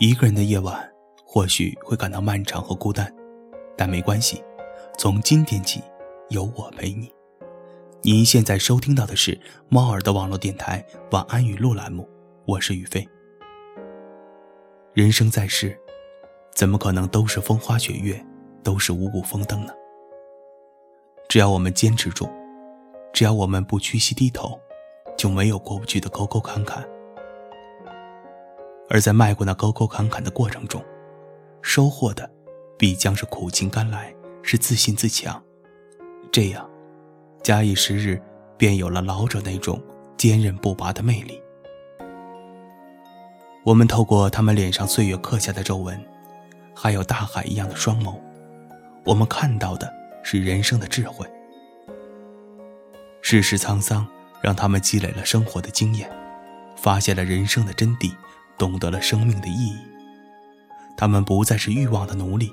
一个人的夜晚或许会感到漫长和孤单，但没关系，从今天起，有我陪你。您现在收听到的是猫耳的网络电台晚安语录栏目，我是宇飞。人生在世，怎么可能都是风花雪月，都是五谷丰登呢？只要我们坚持住，只要我们不屈膝低头，就没有过不去的沟沟坎坎。而在迈过那沟沟坎坎的过程中，收获的必将是苦尽甘来，是自信自强。这样，假以时日，便有了老者那种坚韧不拔的魅力。我们透过他们脸上岁月刻下的皱纹，还有大海一样的双眸，我们看到的是人生的智慧。世事沧桑，让他们积累了生活的经验，发现了人生的真谛。懂得了生命的意义，他们不再是欲望的奴隶，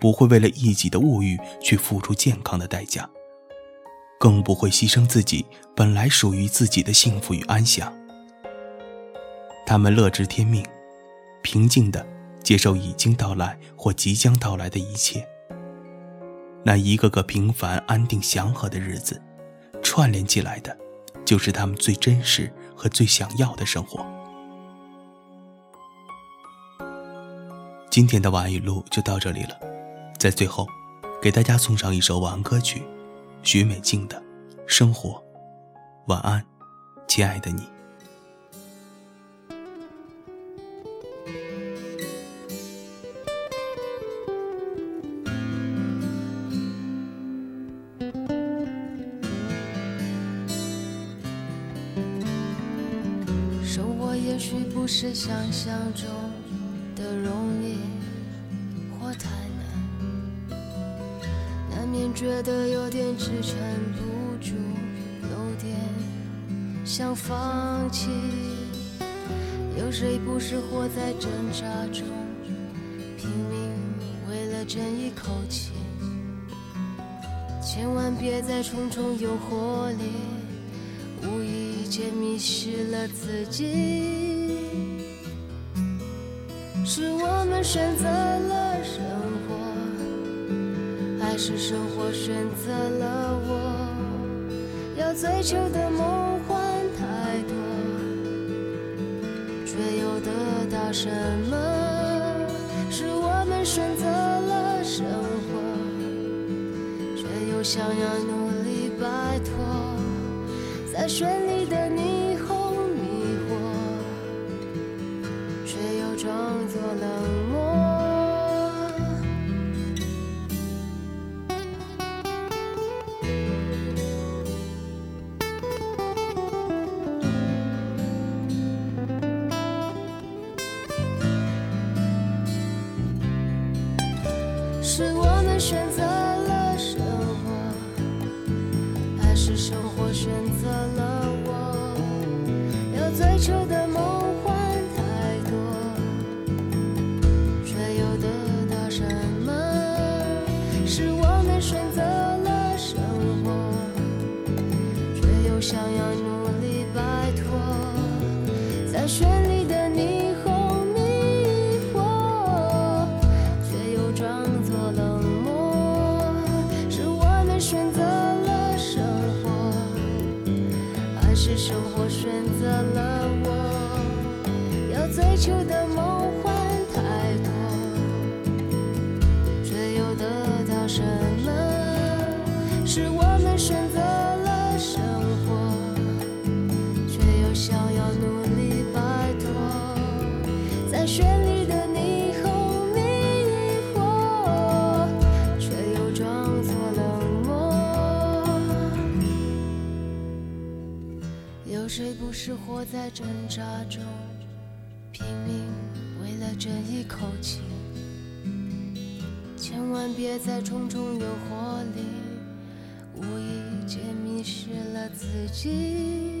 不会为了一己的物欲去付出健康的代价，更不会牺牲自己本来属于自己的幸福与安详。他们乐知天命，平静地接受已经到来或即将到来的一切。那一个个平凡、安定、祥和的日子，串联起来的，就是他们最真实和最想要的生活。今天的晚安语录就到这里了，在最后，给大家送上一首晚安歌曲，许美静的《生活》，晚安，亲爱的你。生活也许不是想象中的容易。我太难，难免觉得有点支撑不住，有点想放弃。有谁不是活在挣扎中，拼命为了争一口气？千万别在重重诱惑里，无意间迷失了自己。是我们选择了生活。还是生活选择了我，要追求的梦幻太多，却又得到什么？是我们选择了生活，却又想要努力摆脱，在绚丽的霓是生活选择了我？要追求的梦幻太多，却又得到什么？是我们选择了生活，却又想要努力摆脱，在绚丽是活在挣扎中，拼命为了争一口气？千万别在重重诱惑里，无意间迷失了自己。